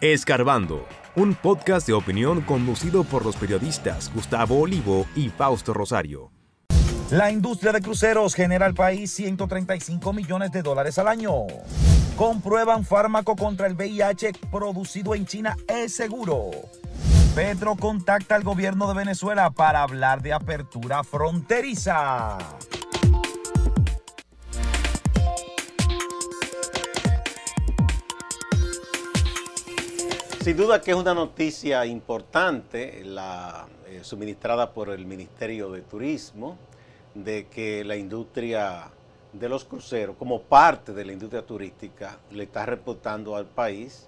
Escarbando, un podcast de opinión conducido por los periodistas Gustavo Olivo y Fausto Rosario. La industria de cruceros genera al país 135 millones de dólares al año. Comprueban fármaco contra el VIH producido en China es seguro. Petro contacta al gobierno de Venezuela para hablar de apertura fronteriza. Sin duda que es una noticia importante, la eh, suministrada por el Ministerio de Turismo, de que la industria de los cruceros, como parte de la industria turística, le está reportando al país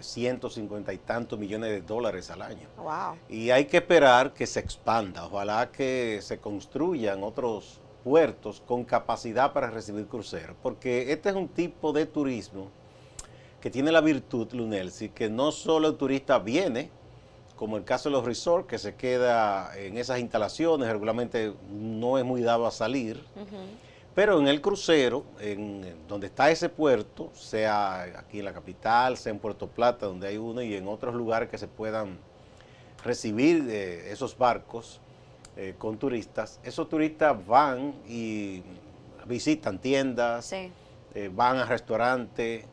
150 y tantos millones de dólares al año. Y hay que esperar que se expanda. Ojalá que se construyan otros puertos con capacidad para recibir cruceros, porque este es un tipo de turismo que tiene la virtud, Lunelsi, que no solo el turista viene, como el caso de los resorts, que se queda en esas instalaciones, regularmente no es muy dado a salir, pero en el crucero, en donde está ese puerto, sea aquí en la capital, sea en Puerto Plata, donde hay uno, y en otros lugares que se puedan recibir eh, esos barcos eh, con turistas, esos turistas van y visitan tiendas, eh, van a restaurantes,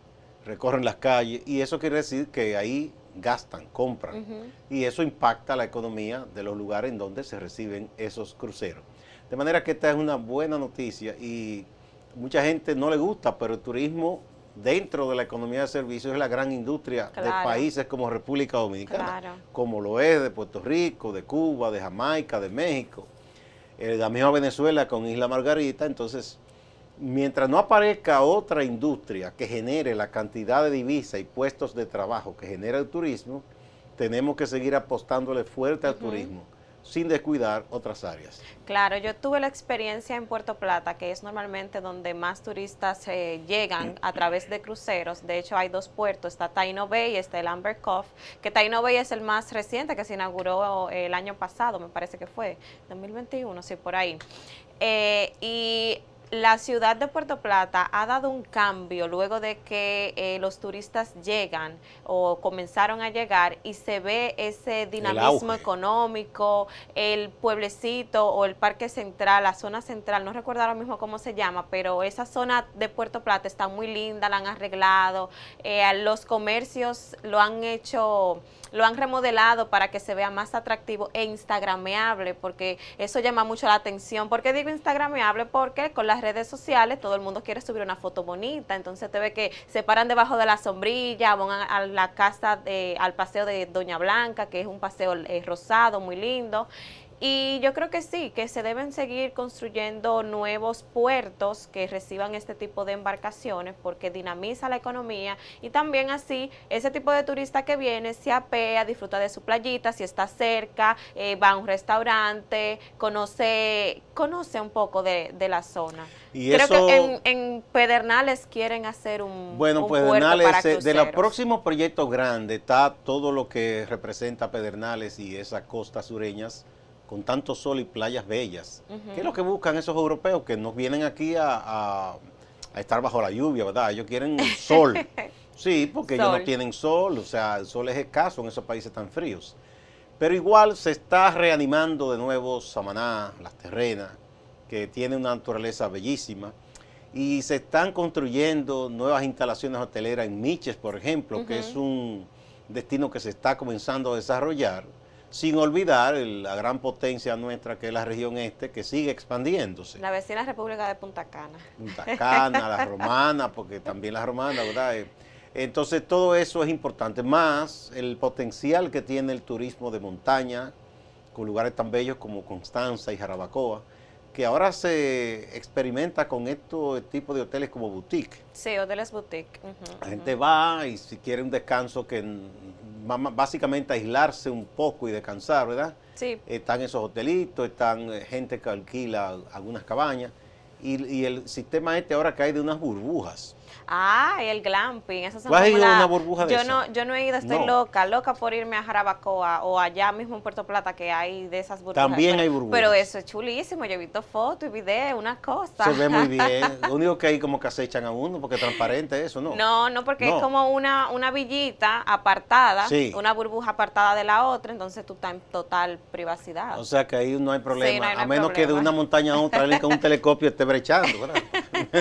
recorren las calles y eso quiere decir que ahí gastan, compran. Y eso impacta la economía de los lugares en donde se reciben esos cruceros. De manera que esta es una buena noticia y mucha gente no le gusta, pero el turismo dentro de la economía de servicios es la gran industria de países como República Dominicana, como lo es de Puerto Rico, de Cuba, de Jamaica, de México, eh, la misma Venezuela con Isla Margarita, entonces mientras no aparezca otra industria que genere la cantidad de divisas y puestos de trabajo que genera el turismo, tenemos que seguir apostándole fuerte al turismo sin descuidar otras áreas. Claro, yo tuve la experiencia en Puerto Plata, que es normalmente donde más turistas eh, llegan a través de cruceros. De hecho, hay dos puertos, está Taino Bay y está el Amber Cove, que Taino Bay es el más reciente que se inauguró el año pasado, me parece que fue, 2021, sí, por ahí. Eh, y la ciudad de Puerto Plata ha dado un cambio luego de que eh, los turistas llegan o comenzaron a llegar y se ve ese dinamismo económico, el pueblecito o el parque central, la zona central, no recuerdo ahora mismo cómo se llama, pero esa zona de Puerto Plata está muy linda, la han arreglado, eh, los comercios lo han hecho lo han remodelado para que se vea más atractivo e instagrameable, porque eso llama mucho la atención. ¿Por qué digo instagrameable? Porque con las redes sociales todo el mundo quiere subir una foto bonita, entonces te ve que se paran debajo de la sombrilla, van a, la casa, de, al paseo de Doña Blanca, que es un paseo eh, rosado, muy lindo, y yo creo que sí, que se deben seguir construyendo nuevos puertos que reciban este tipo de embarcaciones porque dinamiza la economía y también así ese tipo de turista que viene se apea, disfruta de su playita, si está cerca, eh, va a un restaurante, conoce, conoce un poco de, la zona. Creo que en, Pedernales quieren hacer un, bueno, Pedernales, puerto para de los próximos proyectos grandes está todo lo que representa Pedernales y esas costas sureñas con tanto sol y playas bellas. ¿Qué es lo que buscan esos europeos que nos vienen aquí a, estar bajo la lluvia, verdad? Ellos quieren sol. Sí, porque ellos no tienen sol, o sea, el sol es escaso en esos países tan fríos. Pero igual se está reanimando de nuevo Samaná, Las Terrenas, que tiene una naturaleza bellísima. Y se están construyendo nuevas instalaciones hoteleras en Miches, por ejemplo, que es un destino que se está comenzando a desarrollar sin olvidar la gran potencia nuestra que es la región este, que sigue expandiéndose. La vecina República de Punta Cana. Punta Cana, la romana, porque también la romana, ¿verdad? Eh, entonces todo eso es importante, más el potencial que tiene el turismo de montaña, con lugares tan bellos como Constanza y Jarabacoa, que ahora se experimenta con estos tipos de hoteles como boutique. Sí, hoteles boutique. la gente va y si quiere un descanso que básicamente aislarse un poco y descansar, ¿verdad? Sí. Están esos hotelitos, están eh, gente que alquila algunas cabañas y, el sistema este ahora cae de unas burbujas. Ah, el glamping. Esas son ¿Tú has como ido a la- una burbuja de yo esa? no, yo no he ido, estoy No. loca, loca por irme a Jarabacoa o allá mismo en Puerto Plata que hay de esas burbujas. También hay burbujas. Pero eso es chulísimo, yo he visto fotos y videos, una cosa. Se ve muy bien. Lo único que hay como que acechan a uno porque es transparente eso, ¿no? No, no, porque No. es como una, una villita apartada, Sí. una burbuja apartada de la otra, entonces tú estás en total privacidad. O sea que ahí no hay problema, no hay- no a menos que de una montaña a otra alguien con un telescopio esté brechando, ¿verdad?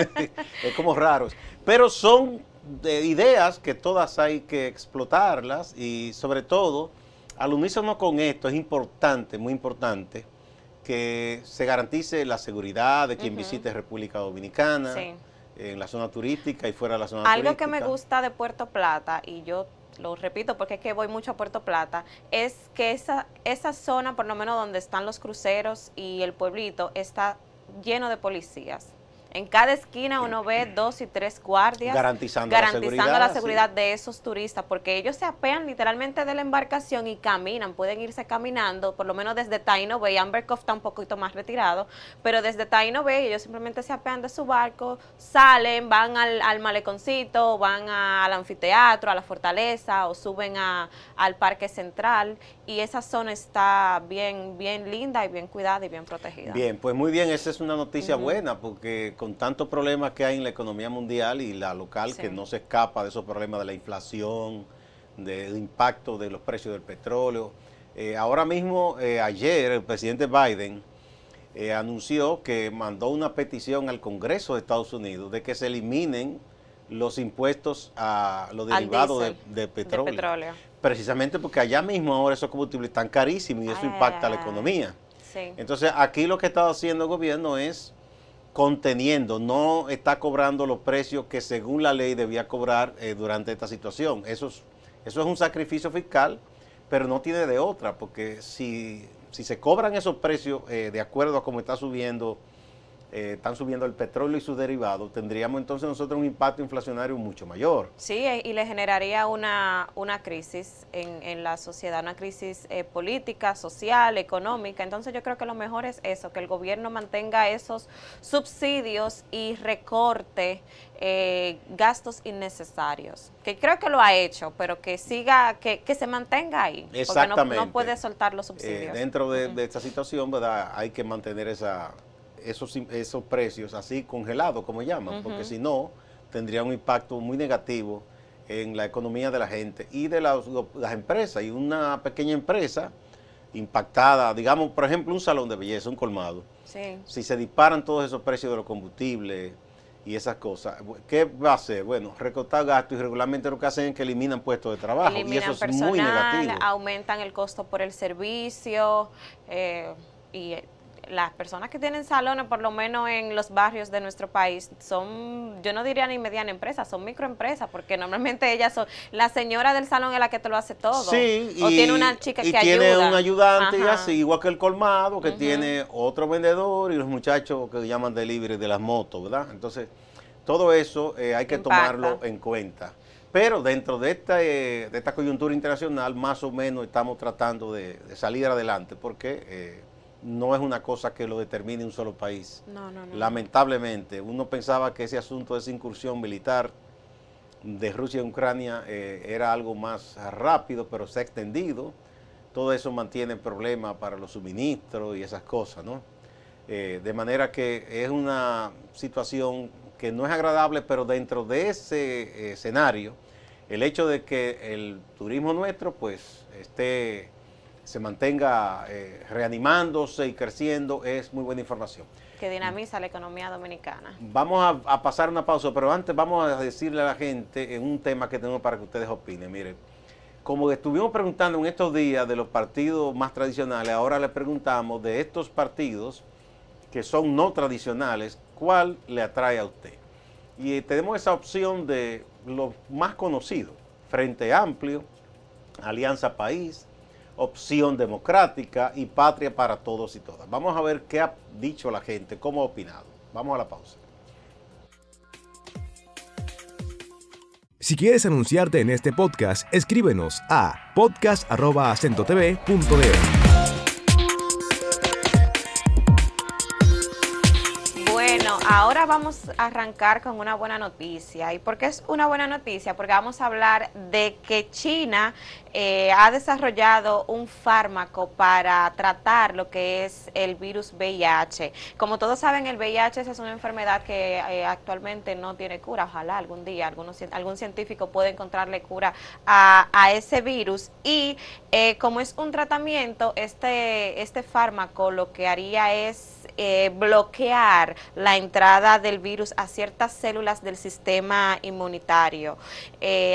es como raro. Pero son de ideas que todas hay que explotarlas y sobre todo, al unísono con esto, es importante, muy importante, que se garantice la seguridad de quien visite República Dominicana, Sí. en la zona turística y fuera de la zona Algo turística. que me gusta de Puerto Plata, y yo lo repito porque es que voy mucho a Puerto Plata, es que esa, esa zona, por lo menos donde están los cruceros y el pueblito, está lleno de policías. En cada esquina uno ve dos y tres guardias Garantizando la seguridad, la sí. seguridad de esos turistas, porque ellos se apean literalmente de la embarcación y caminan, pueden irse caminando, por lo menos desde Taino Bay, Amber Cove está un poquito más retirado, pero desde Taino Bay ellos simplemente se apean de su barco, salen, van al, al maleconcito, van a- al anfiteatro, a la fortaleza o suben a- al parque central y esa zona está bien, bien linda y bien cuidada y bien protegida. Bien, pues muy bien, esa es una noticia buena porque con tantos problemas que hay en la economía mundial y la local Sí. que no se escapa de esos problemas de la inflación, del impacto de los precios del petróleo. eh, ahora mismo, eh, ayer, el presidente Biden eh, anunció que mandó una petición al Congreso de Estados Unidos de que se eliminen los impuestos a los derivados de, diésel, de de petróleo. petróleo. Precisamente porque allá mismo ahora esos combustibles están carísimos y eso Ay, impacta a la ay, ay. economía. Sí. Entonces, aquí lo que está haciendo el gobierno es conteniendo, no está cobrando los precios que según la ley debía cobrar eh, durante esta situación. Eso es, eso es un sacrificio fiscal, pero no tiene de otra, porque si, si se cobran esos precios eh, de acuerdo a cómo está subiendo, eh, están subiendo el petróleo y sus derivados, tendríamos entonces nosotros un impacto inflacionario mucho mayor. Sí, eh, y le generaría una, una crisis en, en la sociedad, una crisis eh, política, social, económica. Entonces yo creo que lo mejor es eso, que el gobierno mantenga esos subsidios y recorte eh, gastos innecesarios. Que creo que lo ha hecho, pero que siga, que, que se mantenga ahí. Porque no, Exactamente. no puede soltar los Eh, subsidios. dentro de, Ujú. de esta situación, ¿verdad? Hay que mantener esa, esos, esos precios así congelados, como llaman, porque si no, tendría un impacto muy negativo en la economía de la gente y de las, las empresas. Y una pequeña empresa impactada, digamos, por ejemplo, un salón de belleza, un colmado, Sí. si se disparan todos esos precios de los combustibles y esas cosas, ¿qué va a hacer? Bueno, recortar gastos y regularmente lo que hacen es que eliminan puestos de trabajo y eliminan eso es muy negativo. aumentan el costo por el servicio eh, y las personas que tienen salones, por lo menos en los barrios de nuestro país, son, yo no diría ni mediana empresa, son microempresas, porque normalmente ellas son, la señora del salón es la que te lo hace todo. Sí, o y, tiene una chica y que tiene ayuda. un ayudante y así, igual que el colmado, que tiene otro vendedor y los muchachos que llaman delivery de las motos, ¿verdad? Entonces, todo eso eh, hay que Impacta. tomarlo en cuenta. Pero dentro de esta, eh, de esta coyuntura internacional, más o menos estamos tratando de, de salir adelante, porque eh, no es una cosa que lo determine un solo país. No, no, no. Lamentablemente, uno pensaba que ese asunto de esa incursión militar de Rusia y Ucrania eh, era algo más rápido, pero se ha extendido. Todo eso mantiene problemas para los suministros y esas cosas, ¿no? Eh, de manera que es una situación que no es agradable, pero dentro de ese eh, escenario, el hecho de que el turismo nuestro, pues, esté se mantenga eh, reanimándose y creciendo es muy buena información. Que dinamiza la economía dominicana. Vamos a, a pasar una pausa, pero antes vamos a decirle a la gente en un tema que tenemos para que ustedes opinen. Miren, como estuvimos preguntando en estos días de los partidos más tradicionales, ahora le preguntamos de estos partidos que son no tradicionales, ¿cuál le atrae a usted? Y eh, tenemos esa opción de los más conocidos, Frente Amplio, Alianza País, Opción Democrática y Patria para Todos y Todas. Vamos a ver qué ha dicho la gente, cómo ha opinado. Vamos a la pausa. Si quieres anunciarte en este podcast, escríbenos a podcast.acentotv.de. vamos a arrancar con una buena noticia. ¿Y por qué es una buena noticia? Porque vamos a hablar de que China eh, ha desarrollado un fármaco para tratar lo que es el virus VIH. Como todos saben, el VIH es una enfermedad que eh, actualmente no tiene cura. Ojalá algún día algún científico pueda encontrarle cura a, ese virus. Y eh, como es un tratamiento, este, este fármaco lo que haría es bloquear la entrada del virus a ciertas células del sistema inmunitario.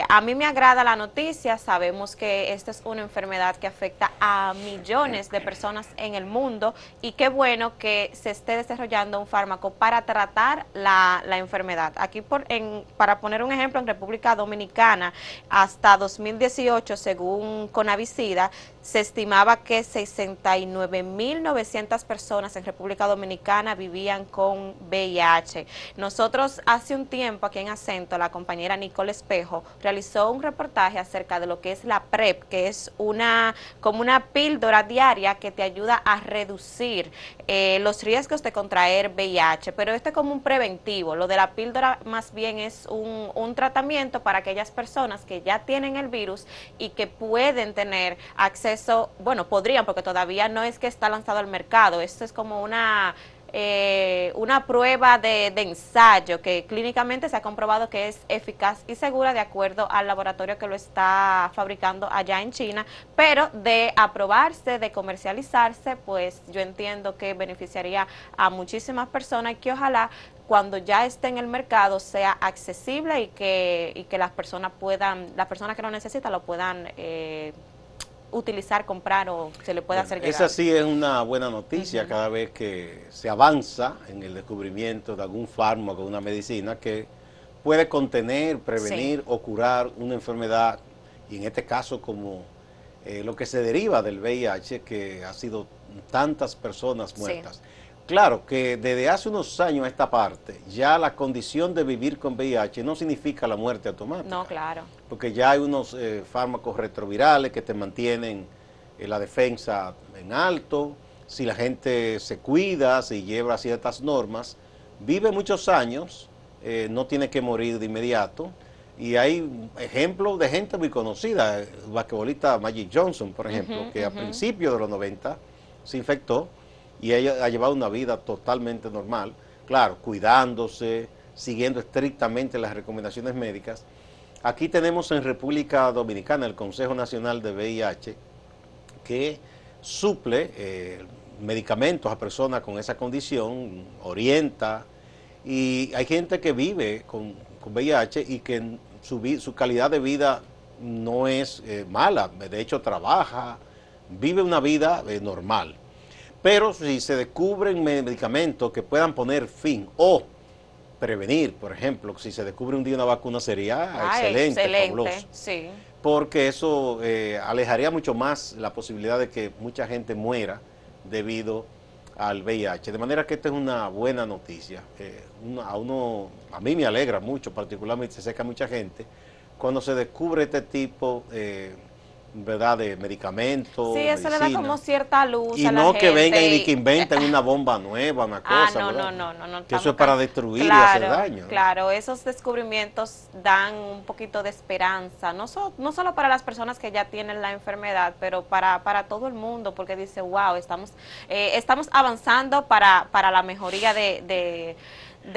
a mí me agrada la noticia, sabemos que esta es una enfermedad que afecta a millones de personas en el mundo y qué bueno que se esté desarrollando un fármaco para tratar la, enfermedad. Aquí, por, en, para poner un ejemplo, en República Dominicana, hasta 2018, según Conavicida, se estimaba que 69.900 personas en República Dominicana vivían con VIH. Nosotros hace un tiempo aquí en Acento, la compañera Nicole Espejo realizó un reportaje acerca de lo que es la PrEP, que es una como una píldora diaria que te ayuda a reducir eh, los riesgos de contraer VIH, pero este es como un preventivo. Lo de la píldora más bien es un, un tratamiento para aquellas personas que ya tienen el virus y que pueden tener acceso bueno, podrían porque todavía no es que está lanzado al mercado, esto es como una... Eh, una prueba de, ensayo que clínicamente se ha comprobado que es eficaz y segura de acuerdo al laboratorio que lo está fabricando allá en China, pero de aprobarse, de comercializarse, pues yo entiendo que beneficiaría a muchísimas personas y que ojalá cuando ya esté en el mercado sea accesible y que, y que las personas puedan, las personas que lo necesitan lo puedan eh, utilizar, comprar o se le puede hacer llegar. Esa sí es una buena noticia cada vez que se avanza en el descubrimiento de algún fármaco, una medicina que puede contener, prevenir o curar una enfermedad y en este caso como eh, lo que se deriva del VIH que ha sido tantas personas muertas. Claro que desde hace unos años a esta parte, ya la condición de vivir con VIH no significa la muerte automática. No, claro. Porque ya hay unos eh, fármacos retrovirales que te mantienen eh, la defensa en alto. Si la gente se cuida, si lleva ciertas normas, vive muchos años, eh, no tiene que morir de inmediato. Y hay ejemplos de gente muy conocida, el basquetbolista Magic Johnson, por ejemplo, que a principios de los 90 se infectó y ella ha llevado una vida totalmente normal, claro, cuidándose, siguiendo estrictamente las recomendaciones médicas. Aquí tenemos en República Dominicana el Consejo Nacional de VIH que suple eh, medicamentos a personas con esa condición, orienta, y hay gente que vive con, VIH y que su, calidad de vida no es eh, mala, de hecho trabaja, vive una vida eh, normal. Pero si se descubren medicamentos que puedan poner fin o prevenir, por ejemplo, si se descubre un día una vacuna sería ah, excelente, excelente sí. porque eso eh, alejaría mucho más la posibilidad de que mucha gente muera debido al VIH. De manera que esta es una buena noticia. Eh, a uno, a mí me alegra mucho, particularmente se seca mucha gente, cuando se descubre este tipo eh, ¿verdad? De medicamentos. Sí, eso le da como cierta luz. Y a la no que vengan y que inventen una bomba nueva, una ah, cosa. Ah, no, no, no, no, Que eso es para destruir y hacer daño. Claro, esos descubrimientos dan un poquito de esperanza, no, no solo para las personas que ya tienen la enfermedad, pero para, para todo el mundo, porque dice, wow, estamos, eh, estamos avanzando para, para la mejoría de de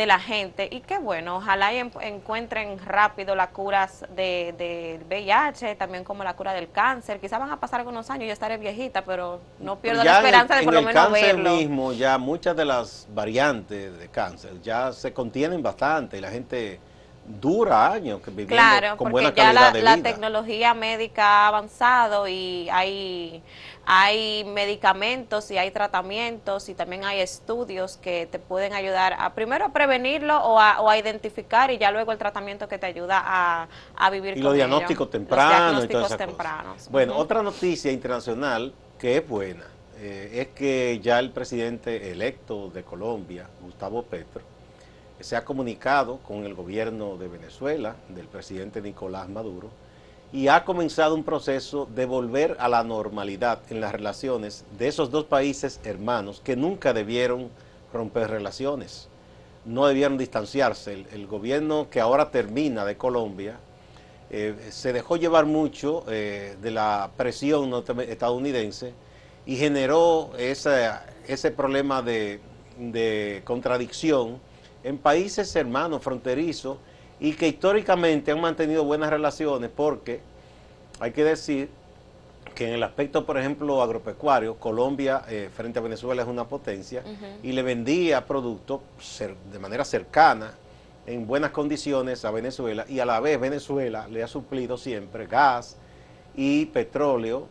la gente y qué bueno, ojalá encuentren rápido las curas del de VIH, también como la cura del cáncer, quizás van a pasar algunos años, yo estaré viejita, pero no pierdo la esperanza de por lo menos verlo. En el cáncer mismo ya muchas de las variantes de cáncer ya se contienen bastante y la gente dura años que viviendo claro, con buena calidad ya la, la tecnología médica ha avanzado y hay hay medicamentos y hay tratamientos y también hay estudios que te pueden ayudar a primero a prevenirlo o a, identificar y ya luego el tratamiento que te ayuda a, a vivir y los diagnósticos tempranos tempranos. Bueno, otra noticia internacional que es buena eh, es que ya el presidente electo de Colombia, Gustavo Petro, se ha comunicado con el gobierno de Venezuela, del presidente Nicolás Maduro, y ha comenzado un proceso de volver a la normalidad en las relaciones de esos dos países hermanos que nunca debieron romper relaciones. no debieron distanciarse. El, gobierno que ahora termina de Colombia eh, se dejó llevar mucho eh, de la presión estadounidense y generó ese problema de, de contradicción en países hermanos, fronterizos, y que históricamente han mantenido buenas relaciones porque hay que decir que en el aspecto, por ejemplo, agropecuario, Colombia eh, frente a Venezuela es una potencia y le vendía productos de manera cercana, en buenas condiciones a Venezuela y a la vez Venezuela le ha suplido siempre gas y petróleo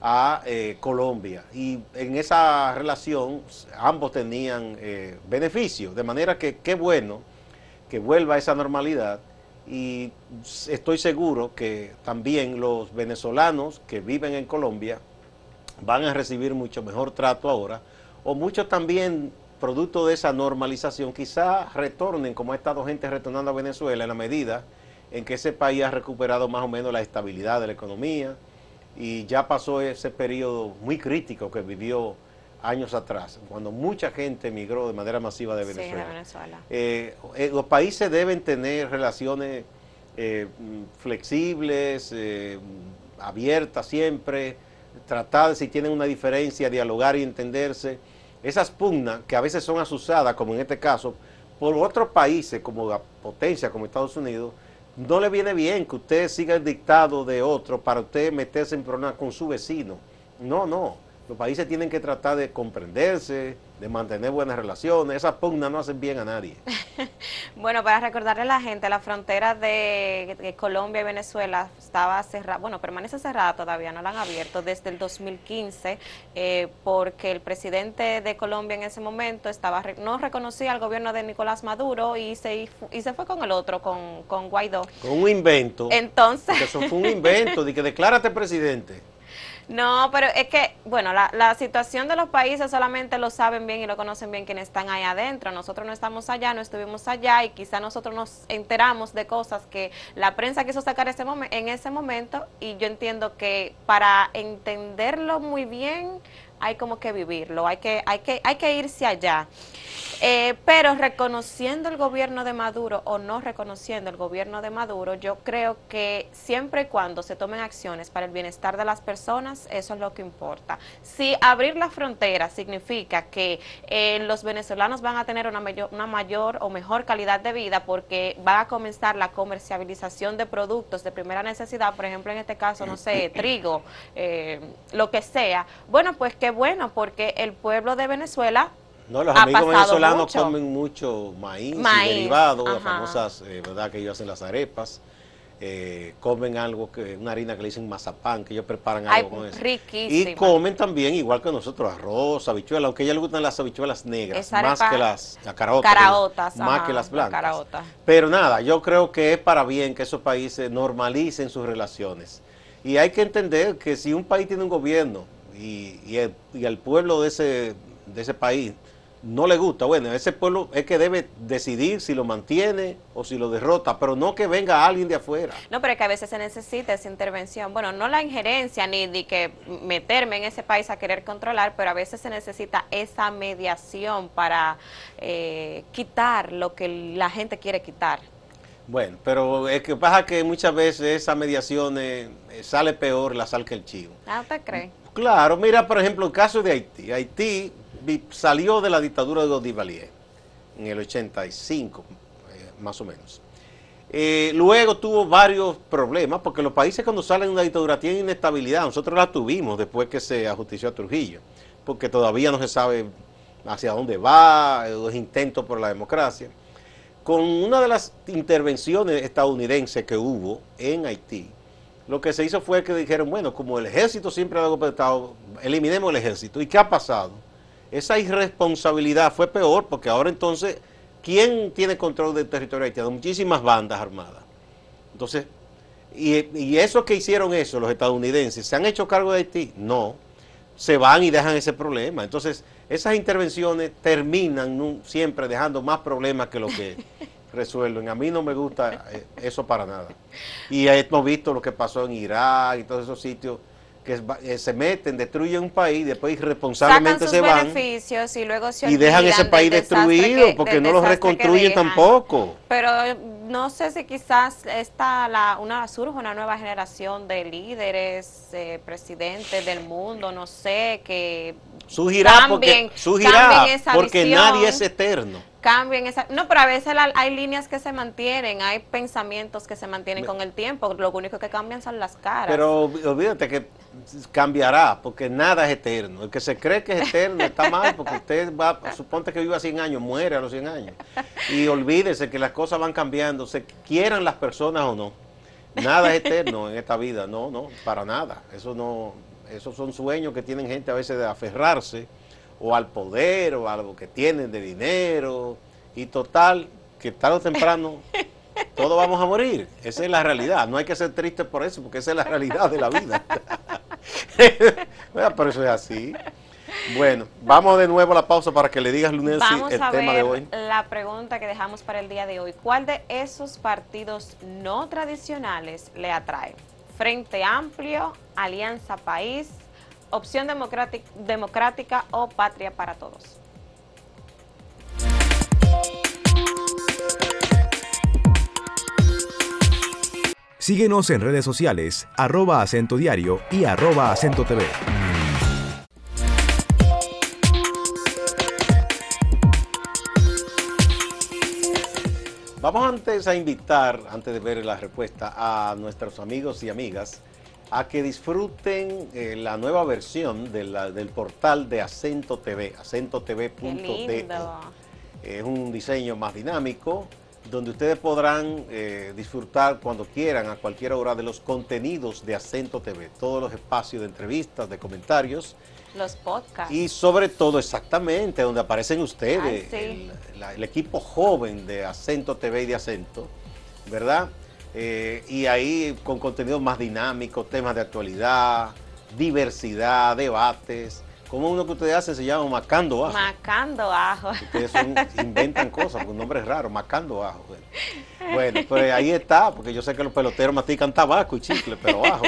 a eh, Colombia. Y en esa relación ambos tenían eh, beneficios, de manera que qué bueno que vuelva a esa normalidad y estoy seguro que también los venezolanos que viven en Colombia van a recibir mucho mejor trato ahora, o muchos también, producto de esa normalización, quizá retornen, como ha estado gente retornando a Venezuela, en la medida en que ese país ha recuperado más o menos la estabilidad de la economía y ya pasó ese periodo muy crítico que vivió años atrás, cuando mucha gente emigró de manera masiva de Venezuela. Eh, eh, los países deben tener relaciones eh, flexibles, abiertas siempre, tratar si tienen una diferencia, dialogar y entenderse. Esas pugnas que a veces son asusadas, como en este caso, por otros países como la potencia, como Estados Unidos, no le viene bien que usted siga el dictado de otro para usted meterse en problemas con su vecino. No, no. Los países tienen que tratar de comprenderse, de mantener buenas relaciones. Esas pugnas no hacen bien a nadie. bueno, para recordarle a la gente, la frontera de, Colombia y Venezuela estaba cerrada, bueno, permanece cerrada todavía, no la han abierto desde el 2015, eh, porque el presidente de Colombia en ese momento estaba no reconocía al gobierno de Nicolás Maduro y se, y se fue con el otro, con, con Guaidó. Con un invento. Entonces. eso fue un invento, de que declárate presidente. No, pero es que, bueno, la, la, situación de los países solamente lo saben bien y lo conocen bien quienes están ahí adentro. Nosotros no estamos allá, no estuvimos allá y quizá nosotros nos enteramos de cosas que la prensa quiso sacar ese en ese momento y yo entiendo que para entenderlo muy bien hay como que vivirlo, hay que, hay que, hay que irse allá. Eh, pero reconociendo el gobierno de Maduro o no reconociendo el gobierno de Maduro, yo creo que siempre y cuando se tomen acciones para el bienestar de las personas, eso es lo que importa. Si abrir la frontera significa que eh, los venezolanos van a tener una mayor, una mayor o mejor calidad de vida porque va a comenzar la comercialización de productos de primera necesidad, por ejemplo en este caso, no sé, trigo, eh, lo que sea, bueno, pues qué bueno, porque el pueblo de Venezuela no, los amigos venezolanos comen mucho maíz, y derivados, las famosas, eh, ¿verdad? Que ellos hacen las arepas. Eh, comen algo que una harina que le dicen mazapán, que ellos preparan algo con eso. Y comen también, igual que nosotros, arroz, habichuelas, aunque a ellos les gustan las habichuelas negras, más que las, caraotas, más que las blancas. Pero nada, yo creo que es para bien que esos países normalicen sus relaciones. Y hay que entender que si un país tiene un gobierno y, y, el, y el pueblo de ese, de ese país no le gusta, bueno, ese pueblo es que debe decidir si lo mantiene o si lo derrota, pero no que venga alguien de afuera. No, pero es que a veces se necesita esa intervención. Bueno, no la injerencia ni de que meterme en ese país a querer controlar, pero a veces se necesita esa mediación para eh, quitar lo que la gente quiere quitar. Bueno, pero es que pasa que muchas veces esa mediación eh, sale peor la sal que el chivo. Ah, ¿usted cree? Claro, mira, por ejemplo, el caso de Haití. Haití salió de la dictadura de Godivalier en el 85, eh, más o menos. Eh, luego tuvo varios problemas, porque los países cuando salen de una dictadura tienen inestabilidad. Nosotros la tuvimos después que se ajustició a Trujillo, porque todavía no se sabe hacia dónde va, los intentos por la democracia. Con una de las intervenciones estadounidenses que hubo en Haití, lo que se hizo fue que dijeron, bueno, como el ejército siempre ha dado eliminemos el ejército. ¿Y qué ha pasado? Esa irresponsabilidad fue peor porque ahora entonces, ¿quién tiene control del territorio haitiano? Muchísimas bandas armadas. Entonces, y, eso que hicieron eso, los estadounidenses, ¿se han hecho cargo de Haití? No, se van y dejan ese problema. Entonces, esas intervenciones terminan siempre dejando más problemas que lo que resuelven. A mí no me gusta eh, eso para nada. Y hemos visto lo que pasó en Irak y todos esos sitios que eh, se meten, destruyen un país, después irresponsablemente se van beneficios y luego se y dejan ese país destruido porque no lo reconstruyen tampoco. Pero no sé si quizás está la, una surge una nueva generación de líderes, eh, presidentes del mundo, no sé, que surgirá porque, surgirá porque nadie es eterno cambien esa... No, pero a veces hay líneas que se mantienen, hay pensamientos que se mantienen con el tiempo, lo único que cambian son las caras. Pero olvídate que cambiará, porque nada es eterno. El que se cree que es eterno está mal, porque usted va, suponte que viva 100 años, muere a los 100 años. Y olvídese que las cosas van cambiando, se quieran las personas o no. Nada es eterno en esta vida, no, no, para nada. Eso no, esos son sueños que tienen gente a veces de aferrarse o al poder o algo que tienen de dinero y total que tarde o temprano todos vamos a morir. Esa es la realidad. No hay que ser triste por eso porque esa es la realidad de la vida. pero eso es así. Bueno, vamos de nuevo a la pausa para que le digas, Lunes, el tema de hoy. La pregunta que dejamos para el día de hoy. ¿Cuál de esos partidos no tradicionales le atrae? Frente Amplio, Alianza País, Opción democrática, o Patria para Todos. Síguenos en redes sociales, arroba acento diario y arroba acento TV. Vamos antes a invitar, antes de ver la respuesta, a nuestros amigos y amigas a que disfruten eh, la nueva versión del portal de Acento TV, acentotv.de. Es un diseño más dinámico, donde ustedes podrán eh, disfrutar cuando quieran, a cualquier hora, de los contenidos de Acento TV, todos los espacios de entrevistas, de comentarios. Los podcasts. Y sobre todo, exactamente, donde aparecen ustedes, el equipo joven de Acento TV y de Acento, ¿verdad? Eh, y ahí con contenido más dinámico, temas de actualidad, diversidad, debates. Como uno que ustedes hacen se llama Macando Ajo. Macando Ajo. Ustedes inventan cosas, un nombre es raro, Macando Ajo. Bueno, pues ahí está, porque yo sé que los peloteros matican tabaco y chicle, pero ajo.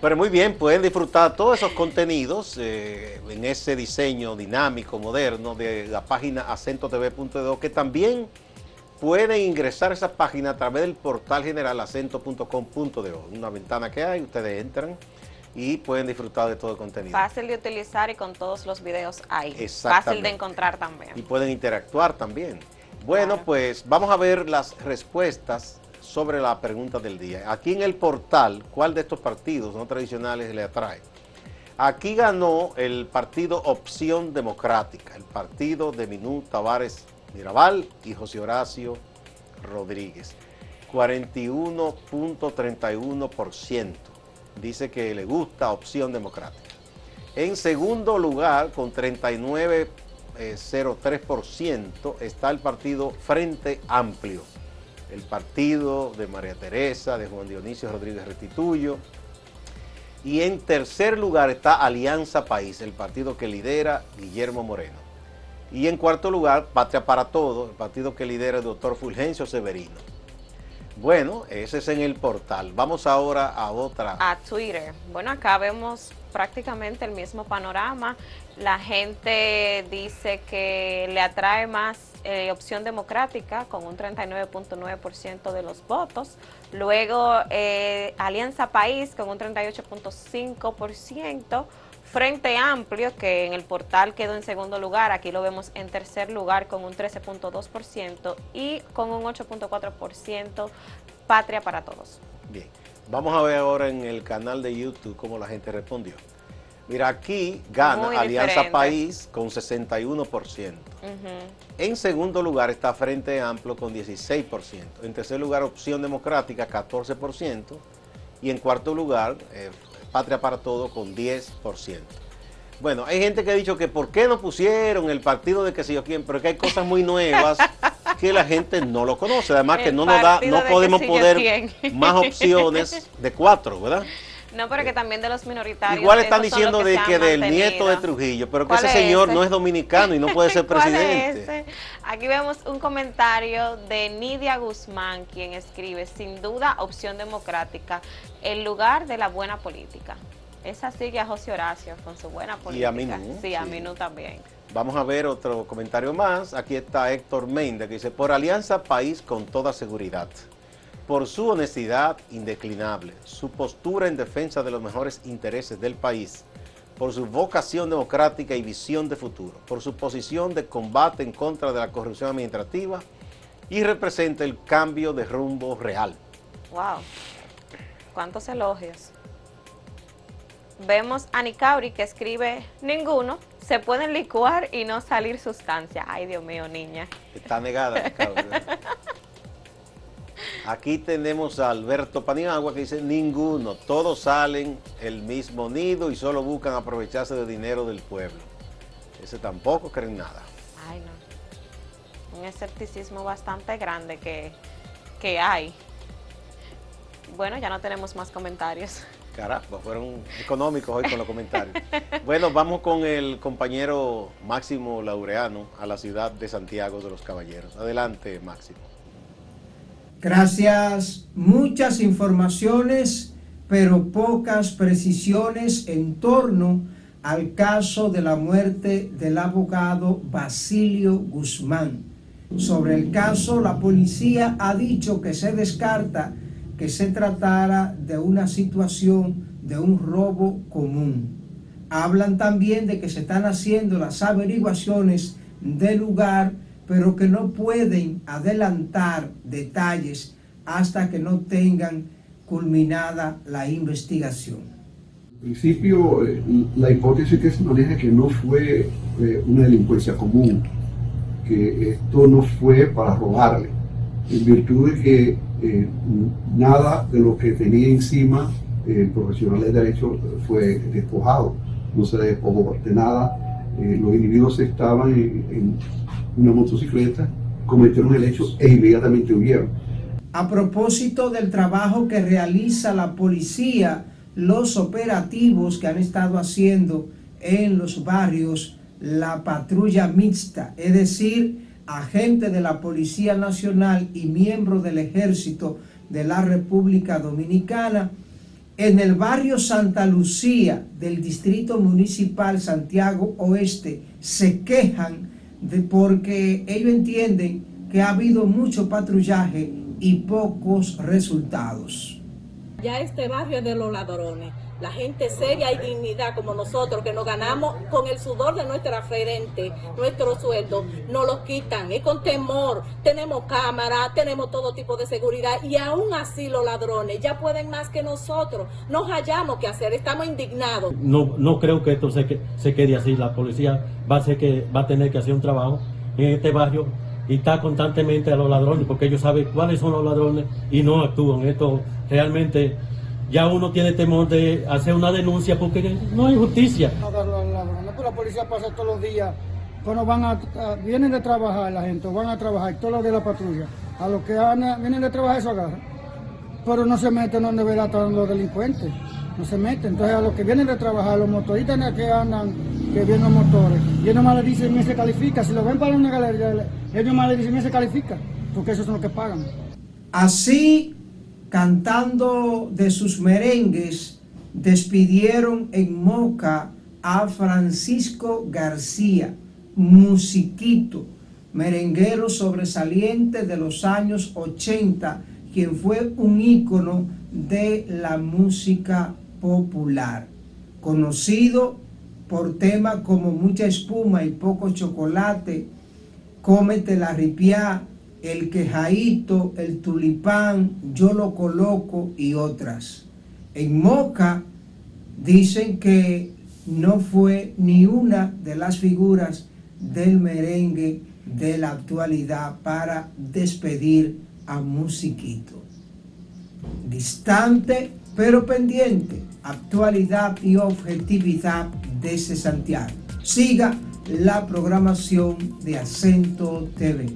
Pero muy bien, pueden disfrutar todos esos contenidos eh, en ese diseño dinámico, moderno de la página acentotv.do, que también pueden ingresar a esa página a través del portal general acento.com.de, una ventana que hay, ustedes entran y pueden disfrutar de todo el contenido. Fácil de utilizar y con todos los videos ahí. Fácil de encontrar también. Y pueden interactuar también. Bueno, pues vamos a ver las respuestas sobre la pregunta del día. Aquí en el portal, ¿cuál de estos partidos no tradicionales le atrae? Aquí ganó el partido Opción Democrática, el partido de Minú Tavares Mirabal y José Horacio Rodríguez. 41.31% dice que le gusta opción democrática. En segundo lugar, con 39.03% está el partido Frente Amplio, el partido de María Teresa, de Juan Dionisio Rodríguez Restituyo. Y en tercer lugar está Alianza País, el partido que lidera Guillermo Moreno. Y en cuarto lugar, Patria para Todos, el partido que lidera el doctor Fulgencio Severino. Bueno, ese es en el portal. Vamos ahora a otra. A Twitter. Bueno, acá vemos prácticamente el mismo panorama. La gente dice que le atrae más eh, opción democrática con un 39.9% de los votos. Luego eh, Alianza País con un 38.5%. Frente Amplio, que en el portal quedó en segundo lugar, aquí lo vemos en tercer lugar con un 13.2% y con un 8.4% Patria para Todos. Bien, vamos a ver ahora en el canal de YouTube cómo la gente respondió. Mira, aquí gana Alianza País con 61%. En segundo lugar está Frente Amplio con 16%. En tercer lugar, Opción Democrática, 14%. Y en cuarto lugar, eh, Patria para Todo con 10%. Bueno, hay gente que ha dicho que por qué no pusieron el partido de que sé yo quién, pero que hay cosas muy nuevas que la gente no lo conoce. Además que no nos da, no podemos poner más opciones de cuatro, ¿verdad? No, pero que también de los minoritarios. Igual están diciendo de que del nieto de Trujillo, pero que ese señor no es dominicano y no puede ser presidente. Aquí vemos un comentario de Nidia Guzmán, quien escribe, sin duda, opción democrática, el lugar de la buena política. Esa sigue a José Horacio con su buena política. Y a Minú. Sí, a Minú también. Vamos a ver otro comentario más. Aquí está Héctor Méndez que dice, por Alianza País con toda seguridad, por su honestidad indeclinable, su postura en defensa de los mejores intereses del país, por su vocación democrática y visión de futuro, por su posición de combate en contra de la corrupción administrativa y representa el cambio de rumbo real. Wow, cuántos elogios. Vemos a Nicauri que escribe, ninguno, se pueden licuar y no salir sustancia. Ay, Dios mío, niña. Está negada, Nicauri. Aquí tenemos a Alberto Paniagua que dice, ninguno, todos salen el mismo nido y solo buscan aprovecharse del dinero del pueblo. Ese tampoco creen nada. Ay, no. Un escepticismo bastante grande que, que hay. Bueno, ya no tenemos más comentarios. Caramba, fueron económicos hoy con los comentarios. Bueno, vamos con el compañero Máximo Laureano a la ciudad de Santiago de los Caballeros. Adelante, Máximo. Gracias. Muchas informaciones, pero pocas precisiones en torno al caso de la muerte del abogado Basilio Guzmán. Sobre el caso, la policía ha dicho que se descarta que se tratara de una situación de un robo común. Hablan también de que se están haciendo las averiguaciones del lugar, pero que no pueden adelantar detalles hasta que no tengan culminada la investigación. En principio, eh, la hipótesis que se maneja es que no fue eh, una delincuencia común, que esto no fue para robarle, en virtud de que eh, nada de lo que tenía encima el profesional de derecho fue despojado, no se despojó de nada. Los individuos estaban en, una motocicleta, cometieron el hecho e inmediatamente huyeron. A propósito del trabajo que realiza la policía, los operativos que han estado haciendo en los barrios, la patrulla mixta, es decir, agente de la Policía Nacional y miembro del Ejército de la República Dominicana, en el barrio Santa Lucía del Distrito Municipal Santiago Oeste se quejan de porque ellos entienden que ha habido mucho patrullaje y pocos resultados. Ya este barrio de los ladrones la gente seria y dignidad como nosotros, que nos ganamos con el sudor de nuestra frente, nuestro sueldo, nos lo quitan, es con temor. Tenemos cámara, tenemos todo tipo de seguridad y aún así los ladrones ya pueden más que nosotros. Nos hallamos que hacer, estamos indignados. No, no creo que esto se, se quede así. La policía va a, va a tener que hacer un trabajo en este barrio y está constantemente a los ladrones porque ellos saben cuáles son los ladrones y no actúan. Esto realmente ya uno tiene temor de hacer una denuncia porque no hay justicia. No, pues la policía pasa todos los días, cuando van a, vienen de trabajar la gente, van a trabajar todos los días la patrulla, a los que vienen de trabajar eso agarran, pero no se meten donde verán los delincuentes, no se meten, entonces a los que vienen de trabajar, los motoristas que andan, que vienen motores, y ellos más le dicen, me se califica, si lo ven para una galería, ellos más le dicen, me se califica, porque esos son los que pagan. Así cantando de sus merengues, despidieron en Moca a Francisco García, musiquito, merenguero sobresaliente de los años 80, quien fue un ícono de la música popular, conocido por temas como Mucha espuma y poco chocolate, Cómete la ripiá, el quejaito, el tulipán, yo lo coloco y otras. En Moca dicen que no fue ni una de las figuras del merengue de la actualidad para despedir a Musiquito. Distante pero pendiente, actualidad y objetividad desde Santiago. Siga la programación de Acento TV.